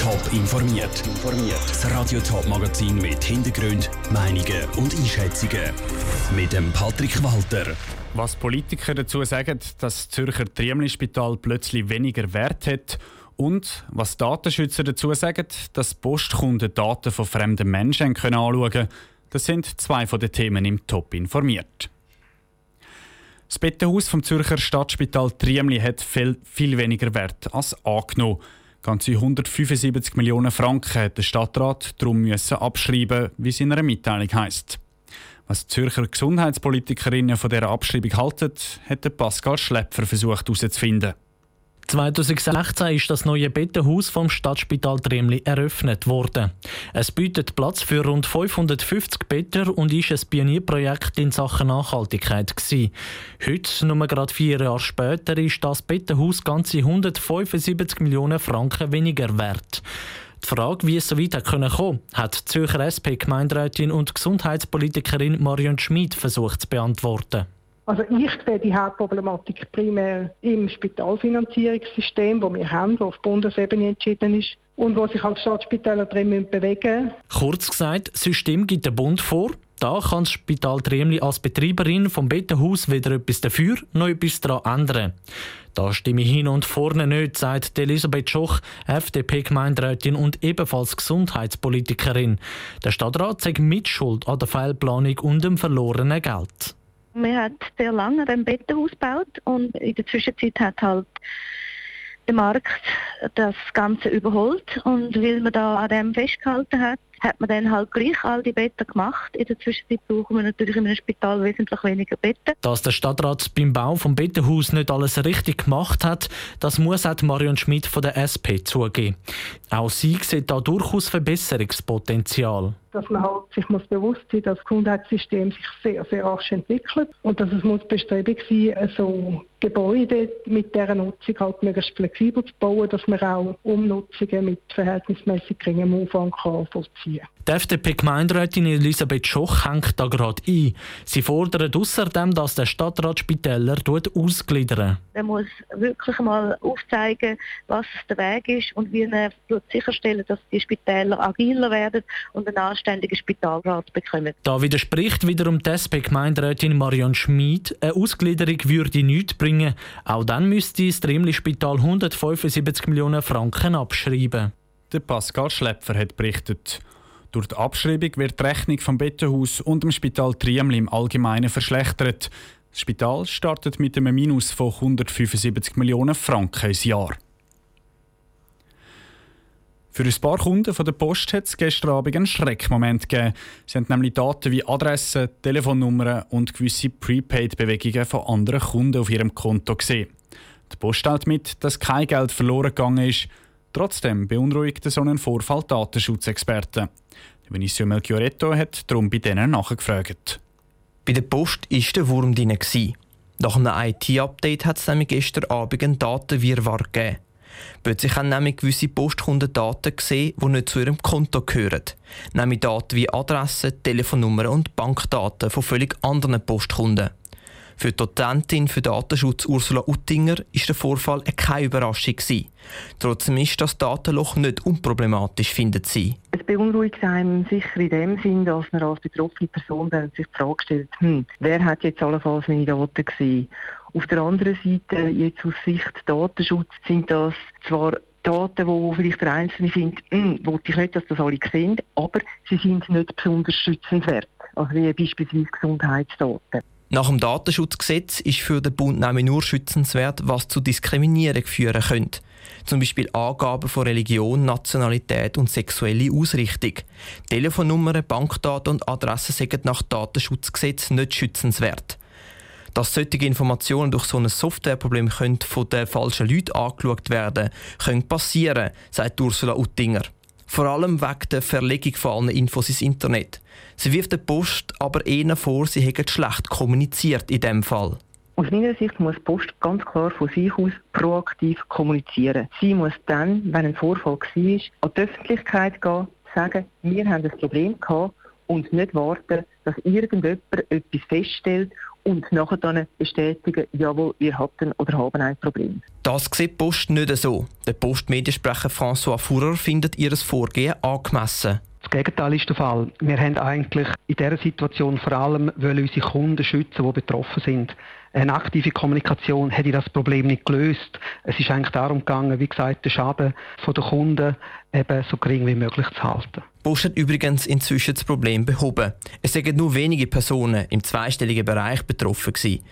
Top informiert. Das Radio Top Magazin mit Hintergrund, Meinungen und Einschätzungen mit dem Patrick Walter. Was Politiker dazu sagen, dass das Zürcher Triemli-Spital plötzlich weniger Wert hat und was Datenschützer dazu sagen, dass Postkunden Daten von fremden Menschen anschauen können, das sind zwei von den Themen im Top informiert. Das Bettenhaus vom Zürcher Stadtspital Triemli hat viel, viel weniger Wert als angenommen. Ganze 175 Millionen Franken hat der Stadtrat darum müssen abschreiben, wie es in einer Mitteilung heisst. Was die Zürcher Gesundheitspolitikerinnen von dieser Abschreibung halten, hat Pascal Schlepfer versucht herauszufinden. 2016 ist das neue Bettenhaus vom Stadtspital Tremli eröffnet worden. Es bietet Platz für rund 550 Betten und ist ein Pionierprojekt in Sachen Nachhaltigkeit gewesen. Heute, nur gerade vier Jahre später, ist das Bettenhaus ganze 175 Millionen Franken weniger wert. Die Frage, wie es so weit kommen konnte, hat die Zürcher SP-Gemeinderätin und Gesundheitspolitikerin Marion Schmid versucht zu beantworten. Also ich sehe die Hauptproblematik primär im Spitalfinanzierungssystem, das wir haben, das auf Bundesebene entschieden ist und wo sich als Staatsspitäler drin bewegen müssen. Kurz gesagt, das System gibt der Bund vor. Da kann das Spital Triemli als Betreiberin vom Bettenhaus weder etwas dafür noch etwas daran ändern. Da stimme ich hin und vorne nicht, sagt Elisabeth Schoch, FDP-Gemeinderätin und ebenfalls Gesundheitspolitikerin. Der Stadtrat sagt Mitschuld an der Fehlplanung und dem verlorenen Geld. Man hat sehr lange ein Bettenhaus gebaut und in der Zwischenzeit hat halt der Markt das Ganze überholt. Und weil man da an dem festgehalten hat, hat man dann halt gleich all die Betten gemacht. In der Zwischenzeit brauchen wir natürlich in einem Spital wesentlich weniger Betten. Dass der Stadtrat beim Bau vom Bettenhaus nicht alles richtig gemacht hat, das muss auch Marion Schmidt von der SP zugeben. Auch sie sieht da durchaus Verbesserungspotenzial dass man halt sich muss bewusst sein, dass das Gesundheitssystem sich sehr, sehr rasch entwickelt und dass es muss Bestrebung sein, so Gebäude mit dieser Nutzung halt möglichst flexibel zu bauen, dass man auch Umnutzungen mit verhältnismäßig geringem Umfang kann vollziehen kann. Die FDP-Gemeinderätin Elisabeth Schoch hängt da gerade ein. Sie fordert außerdem, dass der Stadtrat Spitäler ausgliedern Er muss wirklich mal aufzeigen, was der Weg ist und wie er sicherstellen dass die Spitäler agiler werden und einen anständigen Spitalrat bekommen. Da widerspricht wiederum die SP-Gemeinderätin Marion Schmid. Eine Ausgliederung würde nichts bringen. Auch dann müsste das Trimli-Spital 175 Millionen Franken abschreiben. Der Pascal Schlepfer hat berichtet. Durch die Abschreibung wird die Rechnung vom Bettenhaus und dem Spital Triemli im Allgemeinen verschlechtert. Das Spital startet mit einem Minus von 175 Millionen Franken ins Jahr. Für ein paar Kunden von der Post hat es gestern Abend einen Schreckmoment gegeben. Sie haben nämlich Daten wie Adressen, Telefonnummern und gewisse Prepaid-Bewegungen von anderen Kunden auf ihrem Konto gesehen. Die Post stellt mit, dass kein Geld verloren gegangen ist. Trotzdem beunruhigt so einen Vorfall Datenschutzexperten. Vinicio Melchioretto hat darum bei denen nachgefragt. Bei der Post war der Wurm drin. Nach einem IT-Update hat es nämlich gestern Abend einen Datenwirrwarr gegeben. Plötzlich haben nämlich gewisse Postkunden Daten gesehen, die nicht zu ihrem Konto gehören. Nämlich Daten wie Adressen, Telefonnummern und Bankdaten von völlig anderen Postkunden. Für die Dozentin für Datenschutz Ursula Uttinger ist der Vorfall keine Überraschung. Gewesen. Trotzdem ist das Datenloch nicht unproblematisch, findet sie. Es beunruhigt einem sicher in dem Sinn, dass man als betroffene Person sich die Frage stellt, hm, wer hat jetzt allenfalls meine Daten gesehen? Auf der anderen Seite, jetzt aus Sicht Datenschutz, sind das zwar Daten, wo vielleicht der Einzelne findet, hm, wollte ich nicht, dass das alle sehen, aber sie sind nicht besonders schützenswert. Also wie beispielsweise Gesundheitsdaten. Nach dem Datenschutzgesetz ist für den Bund nämlich nur schützenswert, was zu Diskriminierung führen könnte. Zum Beispiel Angaben von Religion, Nationalität und sexuelle Ausrichtung. Telefonnummern, Bankdaten und Adressen sind nach Datenschutzgesetz nicht schützenswert. Dass solche Informationen durch so ein Softwareproblem von den falschen Leuten angeschaut werden können passieren, sagt Ursula Uttinger. Vor allem wegen der Verlegung von allen Infos ins Internet. Sie wirft der Post aber eher vor, sie hätten schlecht kommuniziert in dem Fall. Aus meiner Sicht muss die Post ganz klar von sich aus proaktiv kommunizieren. Sie muss dann, wenn ein Vorfall war, an die Öffentlichkeit gehen, sagen, wir haben ein Problem gehabt und nicht warten, dass irgendjemand etwas feststellt und nachher dann bestätigen, jawohl, wir hatten oder haben ein Problem. Das sieht die Post nicht so. Der Postmediensprecher François Fuhrer findet ihr Vorgehen angemessen. Das Gegenteil ist der Fall. Wir haben eigentlich in dieser Situation vor allem unsere Kunden schützen, die betroffen sind. Eine aktive Kommunikation hätte das Problem nicht gelöst. Es ist eigentlich darum gegangen, wie gesagt, den Schaden der Kunden eben so gering wie möglich zu halten. Post hat übrigens inzwischen das Problem behoben. Es sind nur wenige Personen im zweistelligen Bereich betroffen gewesen.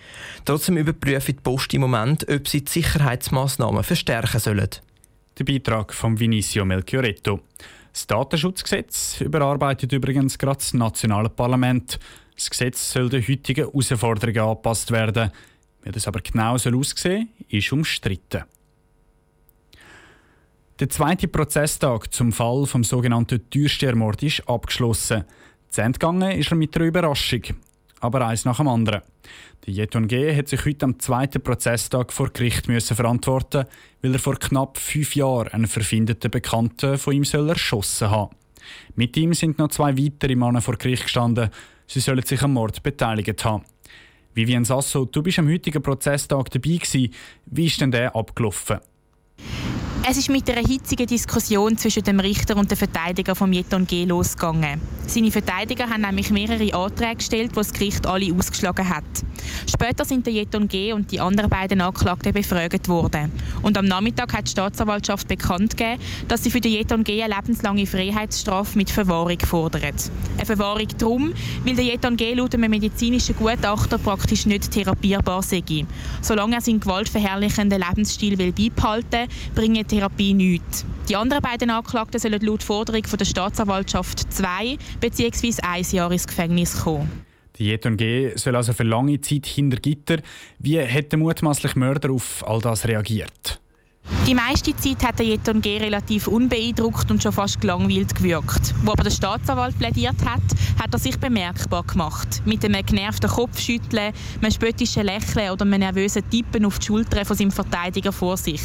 Trotzdem überprüft die Post im Moment, ob sie die Sicherheitsmaßnahmen verstärken sollen. Der Beitrag von Vinicio Melchioretto. Das Datenschutzgesetz überarbeitet übrigens gerade das nationale Parlament. Das Gesetz soll den heutigen Herausforderungen angepasst werden. Wie das aber genau soll aussehen soll, ist umstritten. Der zweite Prozesstag zum Fall vom sogenannten Türstehermord ist abgeschlossen. Zu Ende ist er mit einer Überraschung. Aber eins nach dem anderen. Der Jeton G. hat sich heute am zweiten Prozesstag vor Gericht müssen verantworten, weil er vor knapp fünf Jahren einen verfindeten Bekannten von ihm soll erschossen haben. Mit ihm sind noch zwei weitere Männer vor Gericht gestanden. Sie sollen sich am Mord beteiligt haben. Vivian Sasso, du bist am heutigen Prozesstag dabei gewesen. Wie ist denn der abgelaufen? Es ist mit einer hitzigen Diskussion zwischen dem Richter und dem Verteidiger von Jeton G. losgegangen. Seine Verteidiger haben nämlich mehrere Anträge gestellt, die das Gericht alle ausgeschlagen hat. Später sind der Jeton G. und die anderen beiden Anklagten befragt worden. Und am Nachmittag hat die Staatsanwaltschaft bekannt gegeben, dass sie für den Jeton G. eine lebenslange Freiheitsstrafe mit Verwahrung fordert. Eine Verwahrung darum, weil der Jeton G. laut einem medizinischen Gutachter praktisch nicht therapierbar sei. Solange er seinen gewaltverherrlichenden Lebensstil will beibehalten will, bringen Therapie nichts. Die anderen beiden Anklagten sollen laut Forderung von der Staatsanwaltschaft zwei bzw. ein Jahr ins Gefängnis kommen. Die Jeton G soll also für lange Zeit hinter Gitter. Wie hat der mutmaßliche Mörder auf all das reagiert? Die meiste Zeit hat der Jeton G. relativ unbeeindruckt und schon fast gelangweilt gewirkt. Wo aber der Staatsanwalt plädiert hat, hat er sich bemerkbar gemacht. Mit einem genervten Kopfschütteln, einem spöttischen Lächeln oder einem nervösen Tippen auf die Schulter von seinem Verteidiger vor sich.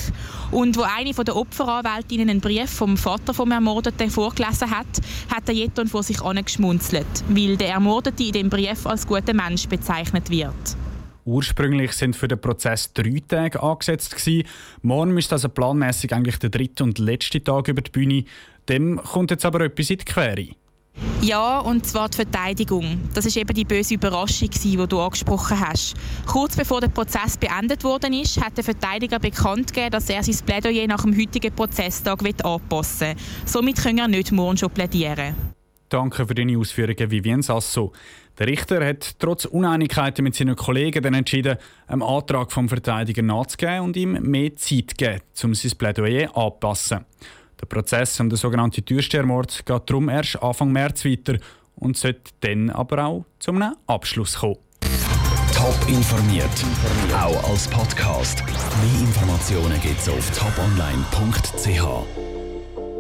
Und wo eine der Opferanwältinnen einen Brief vom Vater vom Ermordeten vorgelesen hat, hat der Jeton vor sich angeschmunzelt, weil der Ermordete in dem Brief als guter Mensch bezeichnet wird. Ursprünglich sind für den Prozess drei Tage angesetzt gewesen. Morgen müsste also planmäßig eigentlich der dritte und letzte Tag über die Bühne. Dem kommt jetzt aber etwas in die Quere. Ja, und zwar die Verteidigung. Das ist eben die böse Überraschung, die du angesprochen hast. Kurz bevor der Prozess beendet worden ist, hat der Verteidiger bekannt gegeben, dass er sein Plädoyer nach dem heutigen Prozesstag anpassen will. Somit können er nicht morgen schon plädieren. Danke für deine Ausführungen, Vivien Sasso. Der Richter hat trotz Uneinigkeiten mit seinen Kollegen dann entschieden, einem Antrag vom Verteidiger nachzugeben und ihm mehr Zeit zu geben, um sein Plädoyer anzupassen. Der Prozess um den sogenannten Türstehermord geht darum erst Anfang März weiter und sollte dann aber auch zu einem Abschluss kommen. Top informiert, auch als Podcast. Mehr Informationen gibt es auf toponline.ch.